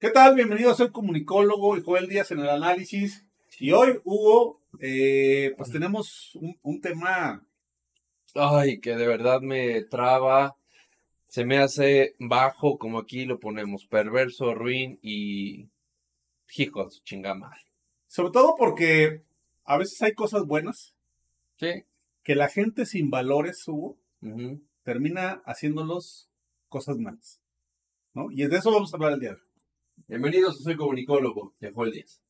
¿Qué tal? Bienvenido, soy comunicólogo y Joel Díaz en el análisis. Y hoy, Hugo, eh, pues tenemos un, un tema Ay, que de verdad me traba. Se me hace bajo, como aquí lo ponemos, perverso, ruin y hijo su. Sobre todo porque a veces hay cosas buenas Sí. que la gente sin valores, Hugo, termina haciéndolos cosas malas. ¿no? Y de eso vamos a hablar el día de hoy. Bienvenidos, soy comunicólogo de Joel Díaz.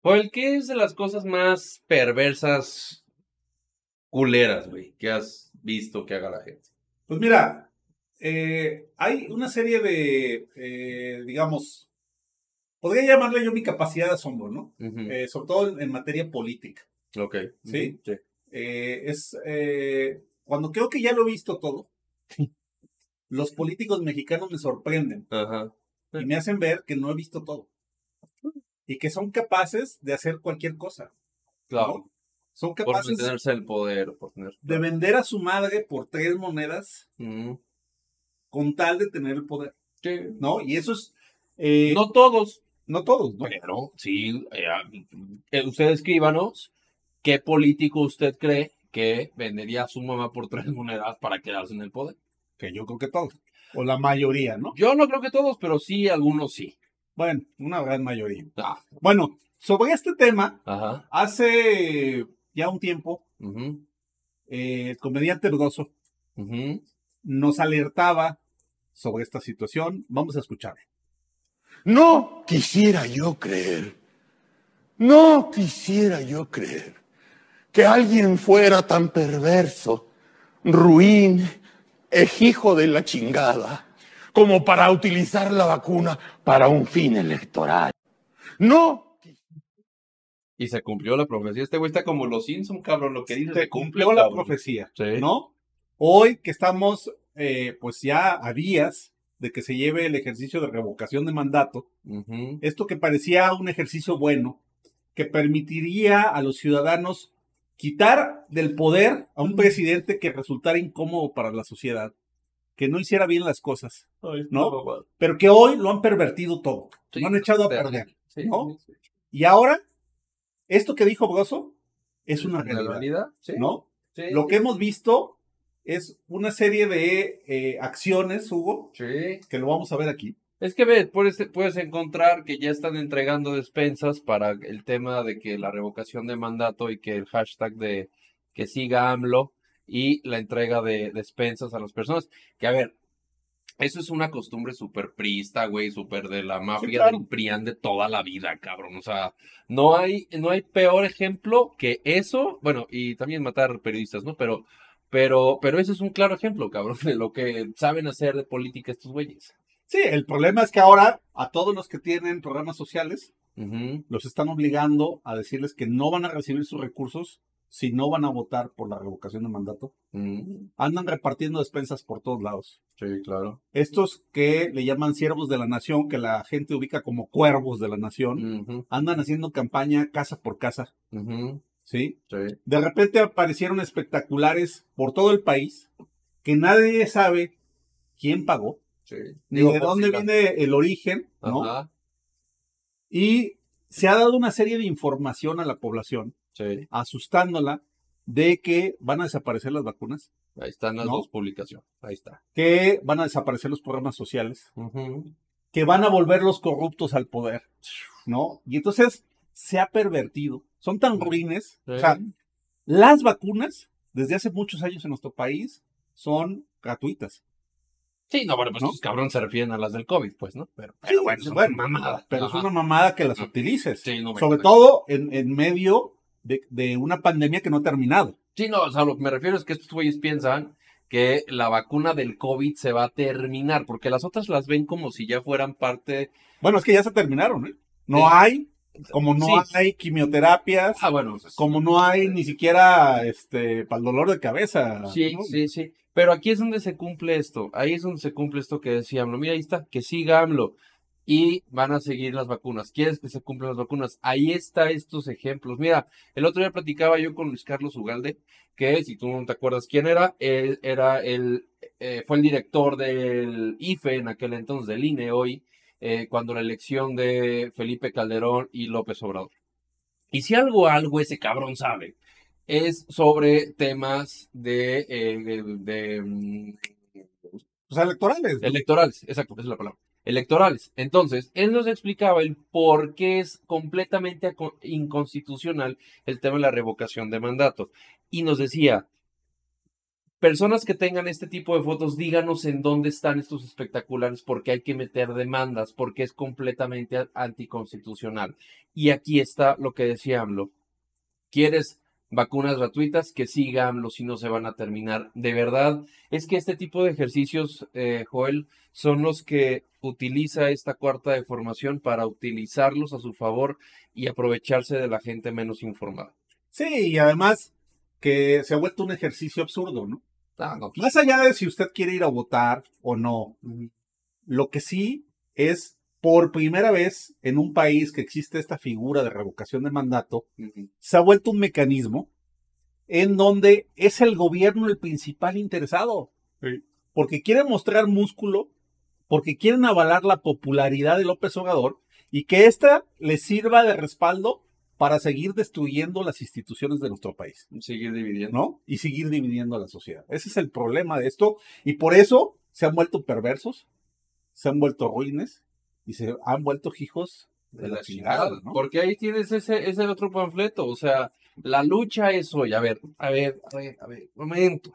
Joel, ¿qué es de las cosas más perversas, culeras, güey, que has visto que haga la gente? Pues mira, eh, hay una serie de, eh, digamos, podría llamarle yo mi capacidad de asombro, ¿no? Eh, sobre todo en, en materia política. Ok. ¿Sí? Sí. Eh, es eh, cuando creo que ya lo he visto todo, los políticos mexicanos me sorprenden Ajá. y me hacen ver que no he visto todo. Y que son capaces de hacer cualquier cosa. Claro. ¿no? Son Por capaces mantenerse el poder, por tener. de vender a su madre por tres monedas con tal de tener el poder, Sí. ¿no? Y eso es... eh, No todos, no todos, ¿no? pero sí. eh, eh, usted escríbanos qué político usted cree que vendería a su mamá por tres monedas para quedarse en el poder. Que yo creo que todos. O la mayoría, ¿no? Yo no creo que todos, pero sí, algunos sí. Bueno, una gran mayoría. Ah, Bueno, sobre este tema, ajá. hace ya un tiempo, eh, el comediante Broso nos alertaba sobre esta situación. Vamos a escuchar. No quisiera yo creer, no quisiera yo creer que alguien fuera tan perverso, ruin, ejijo de la chingada, como para utilizar la vacuna para un fin electoral. No Y se cumplió la profecía. Este güey está como los Simpson, cabrón. Lo que dice Se cumplió la profecía, Sí. ¿no? Hoy que estamos, eh, pues ya a días de que se lleve el ejercicio de revocación de mandato, esto que parecía un ejercicio bueno, que permitiría a los ciudadanos quitar del poder a un presidente que resultara incómodo para la sociedad, que no hiciera bien las cosas, ¿no? Pero que hoy lo han pervertido todo, lo han echado a perder. Y ahora, esto que dijo Broso es una ¿La realidad. ¿no? Lo que hemos visto es una serie de eh, acciones, Hugo, Sí. que lo vamos a ver aquí. Es que ves, puedes, puedes encontrar que ya están entregando despensas para el tema de que la revocación de mandato y que el hashtag de que siga AMLO y la entrega de despensas a las personas. Que a ver, eso es una costumbre súper priista, güey, súper de la mafia claro. del PRIAN de toda la vida, cabrón. O sea, no hay, no hay peor ejemplo que eso. Bueno, y también matar periodistas, ¿no? Pero, pero, pero ese es un claro ejemplo, cabrón, de lo que saben hacer de política estos güeyes. Sí, el problema es que ahora a todos los que tienen programas sociales los están obligando a decirles que no van a recibir sus recursos si no van a votar por la revocación de mandato. Mm, Andan repartiendo despensas por todos lados. Sí, claro. Estos que le llaman siervos de la nación, que la gente ubica como cuervos de la nación, andan haciendo campaña casa por casa, ¿sí? Sí. De repente aparecieron espectaculares por todo el país que nadie sabe quién pagó, Sí. ni Digo, de por dónde viene el origen, ¿no? Ajá, Y se ha dado una serie de información a la población, sí. asustándola de que van a desaparecer las vacunas, Ahí están las ¿No? dos publicaciones. Ahí está. que van a desaparecer los programas sociales, que van a volver los corruptos al poder, ¿no? Y entonces se ha pervertido. Son tan ruines. O sea, las vacunas, desde hace muchos años en nuestro país, son gratuitas. Sí, no, bueno, pues ¿No? estos cabrones se refieren a las del COVID, pues, ¿no? Pero, Sí, pero bueno, es bueno, una mamada. Pero Ajá. es una mamada que las utilices. Sí, no me Sobre todo en, en medio de, de una pandemia que no ha terminado. Sí, no, o sea, lo que me refiero es que estos güeyes piensan que la vacuna del COVID se va a terminar, porque las otras las ven como si ya fueran parte... Bueno, es que ya se terminaron, ¿eh? No Sí. hay, como no Sí. hay quimioterapias, Ah, bueno, pues, como no hay ni siquiera este para el dolor de cabeza. Sí, ¿no? sí, sí. Pero aquí es donde se cumple esto. Ahí es donde se cumple esto que decía AMLO. Mira, ahí está, que siga AMLO. y van a seguir las vacunas. ¿Quieres que se cumplan las vacunas? Ahí está estos ejemplos. Mira, el otro día platicaba yo con Luis Carlos Ugalde, que si tú no te acuerdas quién era, él era el, eh, fue el director del IFE en aquel entonces, del INE hoy, eh, cuando la elección de Felipe Calderón y López Obrador. Y si algo, algo ese cabrón sabe, es sobre temas de, eh, de, de, mm, Pues electorales. ¿no? electorales, exacto, esa es la palabra. Electorales. Entonces, él nos explicaba el por qué es completamente inconstitucional el tema de la revocación de mandato. Y nos decía, personas que tengan este tipo de fotos, díganos en dónde están estos espectaculares, porque hay que meter demandas, porque es completamente anticonstitucional. Y aquí está lo que decía AMLO. ¿Quieres vacunas gratuitas? Que siga AMLO si no se van a terminar. De verdad, es que este tipo de ejercicios, eh, Joel, son los que utiliza esta cuarta de formación para utilizarlos a su favor y aprovecharse de la gente menos informada. Sí, y además que se ha vuelto un ejercicio absurdo, ¿no? Ah, no. Más allá de si usted quiere ir a votar o no, lo que sí es por primera vez en un país que existe esta figura de revocación de mandato, se ha vuelto un mecanismo en donde es el gobierno el principal interesado. Porque quieren mostrar músculo, porque quieren avalar la popularidad de López Obrador y que ésta les sirva de respaldo para seguir destruyendo las instituciones de nuestro país. Seguir dividiendo. ¿no? Y seguir dividiendo a la sociedad. Ese es el problema de esto. Y por eso se han vuelto perversos, se han vuelto ruines y se han vuelto hijos de la chingada, ¿no? Porque ahí tienes ese, ese otro panfleto. O sea, la lucha es hoy. A ver, a ver, a ver, a ver, momento.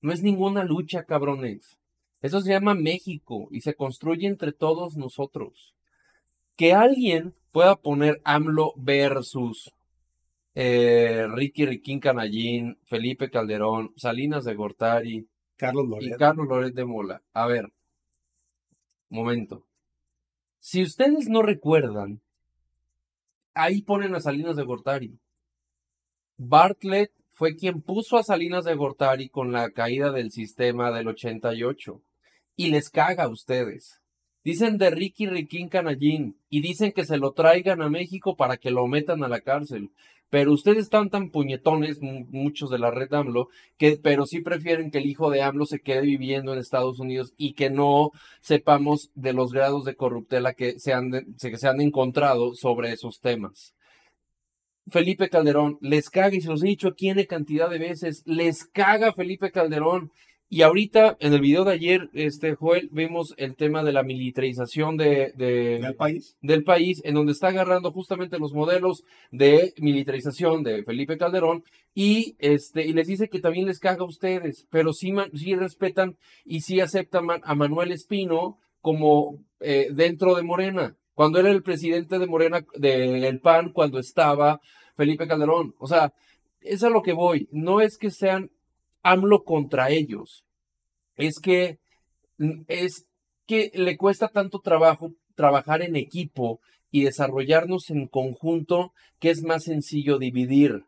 No es ninguna lucha, cabrones. Eso se llama México y se construye entre todos nosotros. Que alguien pueda poner AMLO versus eh, Ricky Riquín Canallín, Felipe Calderón, Salinas de Gortari, Carlos y. Carlos Loret de Mola. A ver, momento. Si ustedes no recuerdan, ahí ponen a Salinas de Gortari. Bartlett fue quien puso a Salinas de Gortari con la caída del sistema del 88. Y les caga a ustedes. Dicen de Ricky Riquín Canallín y dicen que se lo traigan a México para que lo metan a la cárcel. Pero ustedes están tan puñetones, mu- muchos de la red AMLO, que, pero sí prefieren que el hijo de AMLO se quede viviendo en Estados Unidos y que no sepamos de los grados de corruptela que se han, que se han encontrado sobre esos temas. Felipe Calderón, les caga, y se los he dicho aquí en cantidad de veces, les caga Felipe Calderón. Y ahorita, en el video de ayer, este Joel, vimos el tema de la militarización de, de- del país. del país, en donde está agarrando justamente los modelos de militarización de Felipe Calderón y este y les dice que también les caga a ustedes, pero sí, sí respetan y sí aceptan a Manuel Espino como eh, dentro de Morena, cuando era el presidente de Morena del PAN, cuando estaba Felipe Calderón. O sea, es a lo que voy. No es que sean AMLO contra ellos, es que mm, es que le cuesta tanto trabajo trabajar en equipo y desarrollarnos en conjunto que es más sencillo dividir.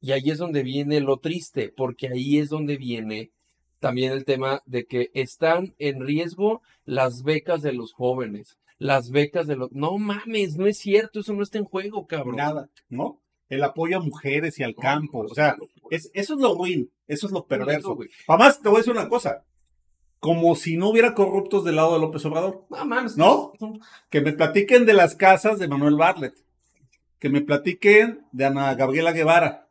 Y ahí es donde viene lo triste, porque ahí es donde viene también el tema de que están en riesgo las becas de los jóvenes, las becas de los... No mames, no es cierto, eso no está en juego, cabrón. Nada, ¿no? El apoyo a mujeres y al No, campo. O sea, es, eso es lo ruin, eso es lo perverso. güey. Además, te voy a decir una cosa. Como si no hubiera corruptos del lado de López Obrador. No mames. ¿No? Que me platiquen de las casas de Manuel Bartlett. Que me platiquen de Ana Gabriela Guevara.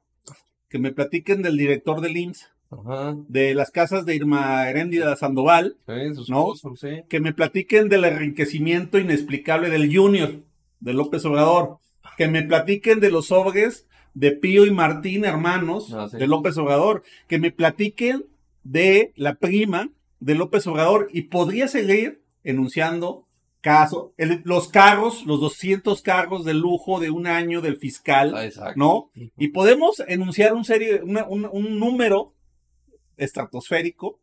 Que me platiquen del director del IMSS. Ajá. De las casas de Irma Heréndida Sandoval. Sí, ¿No? cosas, sí. Que me platiquen del enriquecimiento inexplicable del Junior. De López Obrador. Que me platiquen de los sobres de Pío y Martín, hermanos, Ah, sí. de López Obrador. Que me platiquen de la prima de López Obrador. Y podría seguir enunciando caso, el- los carros, los 200 carros de lujo de un año del fiscal, Ah. ¿no? Y podemos enunciar un, serie, una- un, un número estratosférico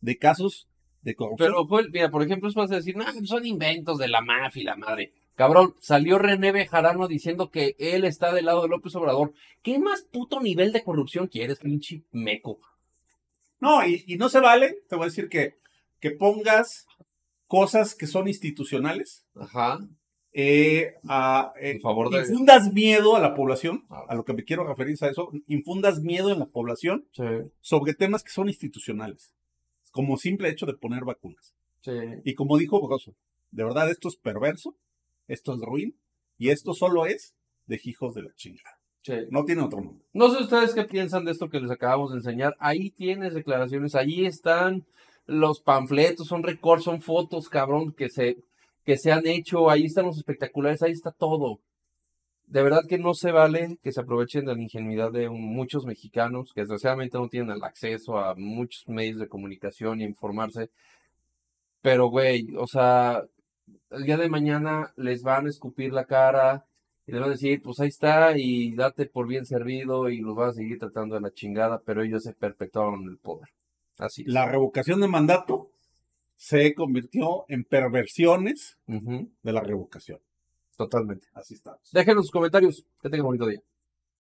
de casos de corrupción. Pero fue, mira, por ejemplo, es fácil decir, no, son inventos de la mafia y la madre. Cabrón, salió René Bejarano diciendo que él está del lado de López Obrador. ¿Qué más puto nivel de corrupción quieres, pinche meco? No, y, y no se vale, te voy a decir que, que pongas cosas que son institucionales, Ajá. eh, a, eh, En favor de- infundas miedo a la población, Ah. a lo que me quiero referir es a eso, infundas miedo en la población Sí, sobre temas que son institucionales, como simple hecho de poner vacunas. sí. Y como dijo Broso, de verdad esto es perverso, esto es ruin, y esto solo es de hijos de la chingada. sí. No tiene otro nombre. No sé ustedes qué piensan de esto que les acabamos de enseñar. Ahí tienes declaraciones, ahí están los panfletos, son recortes, son fotos, cabrón, que se, que se han hecho, ahí están los espectaculares, ahí está todo. De verdad que no se vale que se aprovechen de la ingenuidad de un- muchos mexicanos que desgraciadamente no tienen el acceso a muchos medios de comunicación y informarse. Pero, güey, o sea, el día de mañana les van a escupir la cara y les van a decir, pues ahí está y date por bien servido y los van a seguir tratando de la chingada, pero ellos se perpetuaron en el poder. Así. es. La revocación de mandato se convirtió en perversiones de la revocación. Totalmente. Así estamos. Déjenos sus comentarios. Que tengan un bonito día.